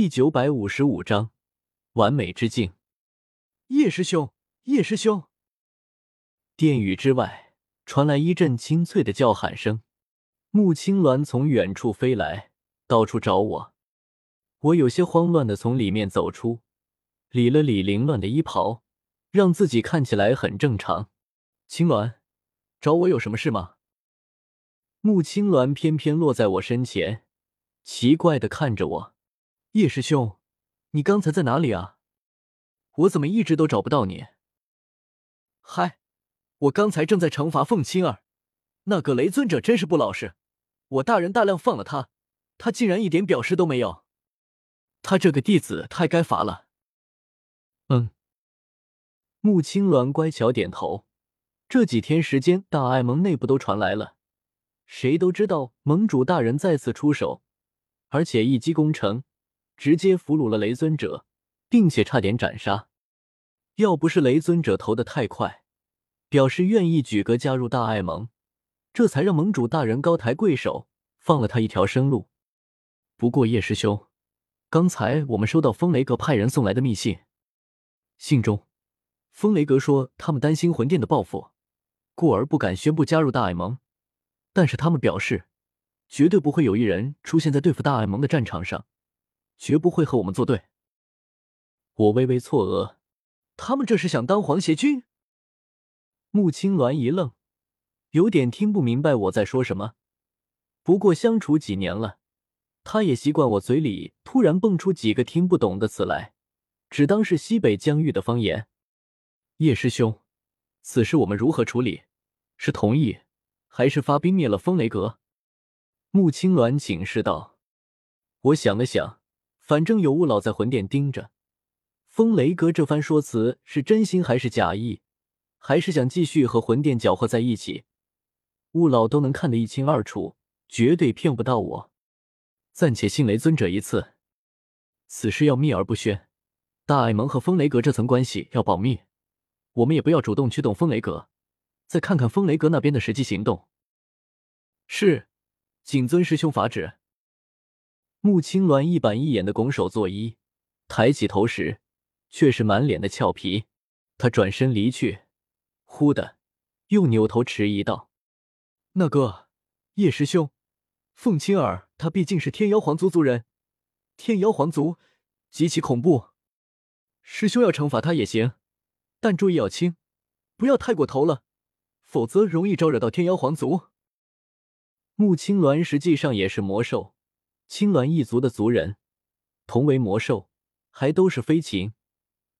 第九百五十五章完美之境。叶师兄，叶师兄！殿宇之外传来一阵清脆的叫喊声。穆青鸾从远处飞来，到处找我。我有些慌乱的从里面走出，理了理凌乱的衣袍，让自己看起来很正常。青鸾，找我有什么事吗？穆青鸾偏偏落在我身前，奇怪的看着我。叶师兄，你刚才在哪里啊？我怎么一直都找不到你？嗨，我刚才正在惩罚凤青儿，那个雷尊者真是不老实，我大人大量放了他，他竟然一点表示都没有，他这个弟子太该罚了。嗯，穆青鸾乖巧点头。这几天时间，大爱盟内部都传来了，谁都知道盟主大人再次出手，而且一击攻城。直接俘虏了雷尊者，并且差点斩杀。要不是雷尊者投的太快，表示愿意举格加入大爱盟，这才让盟主大人高抬贵手，放了他一条生路。不过叶师兄，刚才我们收到风雷阁派人送来的密信，信中，风雷阁说他们担心魂殿的报复，故而不敢宣布加入大爱盟，但是他们表示，绝对不会有一人出现在对付大爱盟的战场上。绝不会和我们作对。我微微错愕，他们这是想当皇协军？穆青鸾一愣，有点听不明白我在说什么。不过相处几年了，他也习惯我嘴里突然蹦出几个听不懂的词来，只当是西北疆域的方言。叶师兄，此事我们如何处理？是同意，还是发兵灭了风雷阁？穆青鸾请示道。我想了想。反正有雾老在魂殿盯着，风雷阁这番说辞是真心还是假意，还是想继续和魂殿搅和在一起？雾老都能看得一清二楚，绝对骗不到我。暂且信雷尊者一次，此事要秘而不宣。大爱盟和风雷阁这层关系要保密，我们也不要主动驱动风雷阁，再看看风雷阁那边的实际行动。是，谨遵师兄法旨。穆青鸾一板一眼的拱手作揖，抬起头时，却是满脸的俏皮。他转身离去，忽的又扭头迟疑道：“那个叶师兄，凤青儿她毕竟是天妖皇族族人，天妖皇族极其恐怖。师兄要惩罚他也行，但注意要轻，不要太过头了，否则容易招惹到天妖皇族。”穆青鸾实际上也是魔兽。青鸾一族的族人，同为魔兽，还都是飞禽。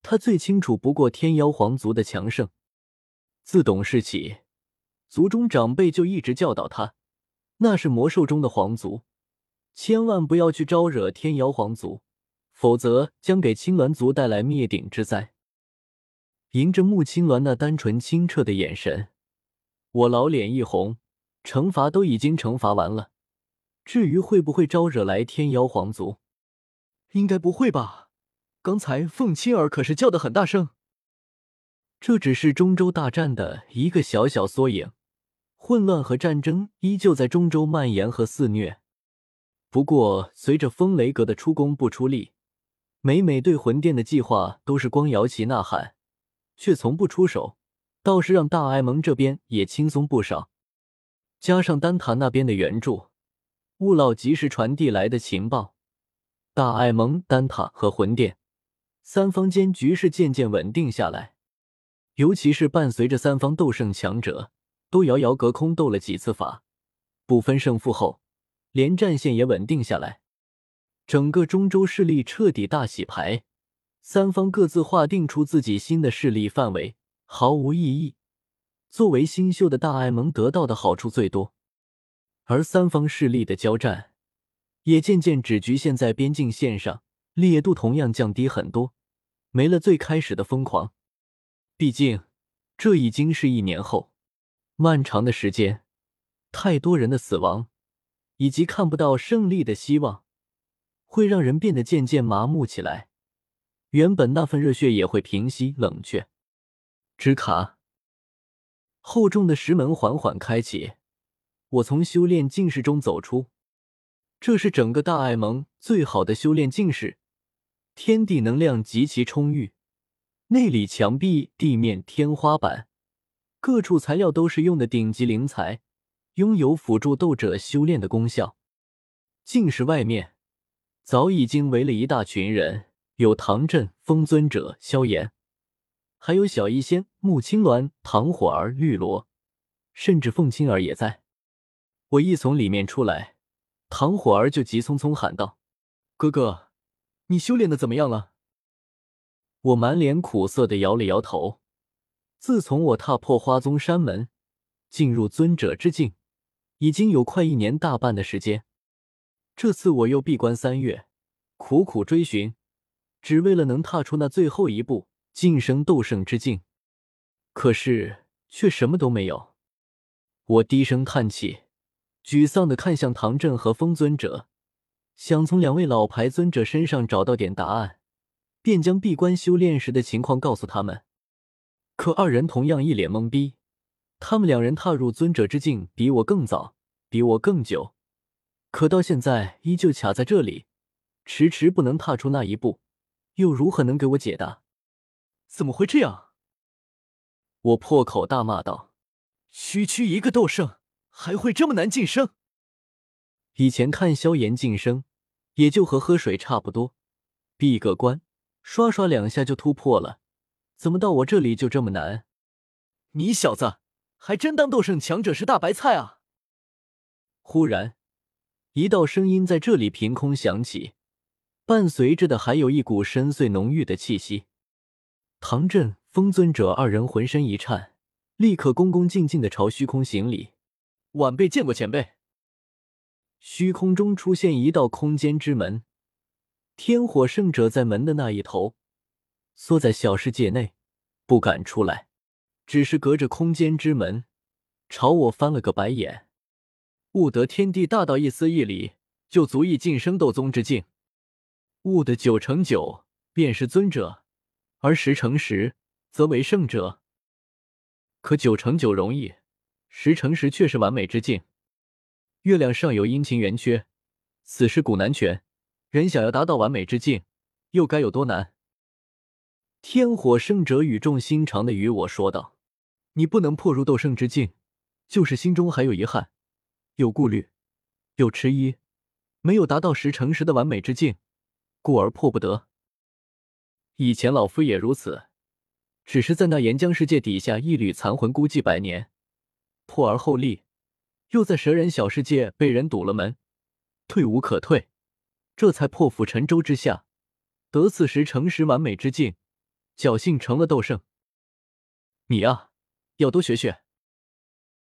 他最清楚不过天妖皇族的强盛。自懂事起，族中长辈就一直教导他，那是魔兽中的皇族，千万不要去招惹天妖皇族，否则将给青鸾族带来灭顶之灾。迎着穆青鸾那单纯清澈的眼神，我老脸一红。惩罚都已经惩罚完了。至于会不会招惹来天妖皇族，应该不会吧？刚才凤青儿可是叫的很大声。这只是中州大战的一个小小缩影，混乱和战争依旧在中州蔓延和肆虐。不过，随着风雷阁的出工不出力，每每对魂殿的计划都是光摇旗呐喊，却从不出手，倒是让大艾蒙这边也轻松不少。加上丹塔那边的援助。雾老及时传递来的情报，大艾蒙、丹塔和魂殿三方间局势渐渐稳定下来。尤其是伴随着三方斗圣强者都遥遥隔空斗了几次法，不分胜负后，连战线也稳定下来。整个中州势力彻底大洗牌，三方各自划定出自己新的势力范围，毫无意义。作为新秀的大艾蒙得到的好处最多。而三方势力的交战，也渐渐只局限在边境线上，烈度同样降低很多，没了最开始的疯狂。毕竟，这已经是一年后，漫长的时间，太多人的死亡，以及看不到胜利的希望，会让人变得渐渐麻木起来。原本那份热血也会平息冷却。吱卡，厚重的石门缓缓开启。我从修炼境室中走出，这是整个大爱盟最好的修炼境室，天地能量极其充裕，内里墙壁、地面、天花板各处材料都是用的顶级灵材，拥有辅助斗者修炼的功效。净室外面早已经围了一大群人，有唐振、风尊者、萧炎，还有小医仙、穆青鸾、唐火儿、绿萝，甚至凤青儿也在。我一从里面出来，唐火儿就急匆匆喊道：“哥哥，你修炼的怎么样了？”我满脸苦涩的摇了摇头。自从我踏破花宗山门，进入尊者之境，已经有快一年大半的时间。这次我又闭关三月，苦苦追寻，只为了能踏出那最后一步，晋升斗圣之境。可是却什么都没有。我低声叹气，沮丧的看向唐振和风尊者，想从两位老牌尊者身上找到点答案，便将闭关修炼时的情况告诉他们。可二人同样一脸懵逼，他们两人踏入尊者之境比我更早，比我更久。可到现在依旧卡在这里，迟迟不能踏出那一步，又如何能给我解答？怎么会这样？我破口大骂道：“区区一个斗圣，还会这么难晋升？以前看萧炎晋升，也就和喝水差不多，闭个关，刷刷两下就突破了，怎么到我这里就这么难？你小子还真当斗圣强者是大白菜啊！”忽然。一道声音在这里凭空响起，伴随着的还有一股深邃浓郁的气息。唐振、风尊者二人浑身一颤，立刻恭恭敬敬的朝虚空行礼：“晚辈见过前辈。”虚空中出现一道空间之门，天火圣者在门的那一头，缩在小世界内，不敢出来，只是隔着空间之门，朝我翻了个白眼。悟得天地大道一丝一理，就足以晋升斗宗之境；悟的九成九，便是尊者；而十成十，则为圣者。可九成九容易，十成十却是完美之境。月亮上有阴晴圆缺，此事古难全。人想要达到完美之境，又该有多难？天火圣者语重心长的与我说道：“你不能破入斗圣之境，就是心中还有遗憾。”有顾虑，有迟疑，没有达到十成十的完美之境，故而破不得。以前老夫也如此，只是在那岩浆世界底下一缕残魂孤寂百年，破而后立，又在蛇人小世界被人堵了门，退无可退，这才破釜沉舟之下，得此时诚实完美之境，侥幸成了斗圣。你啊，要多学学。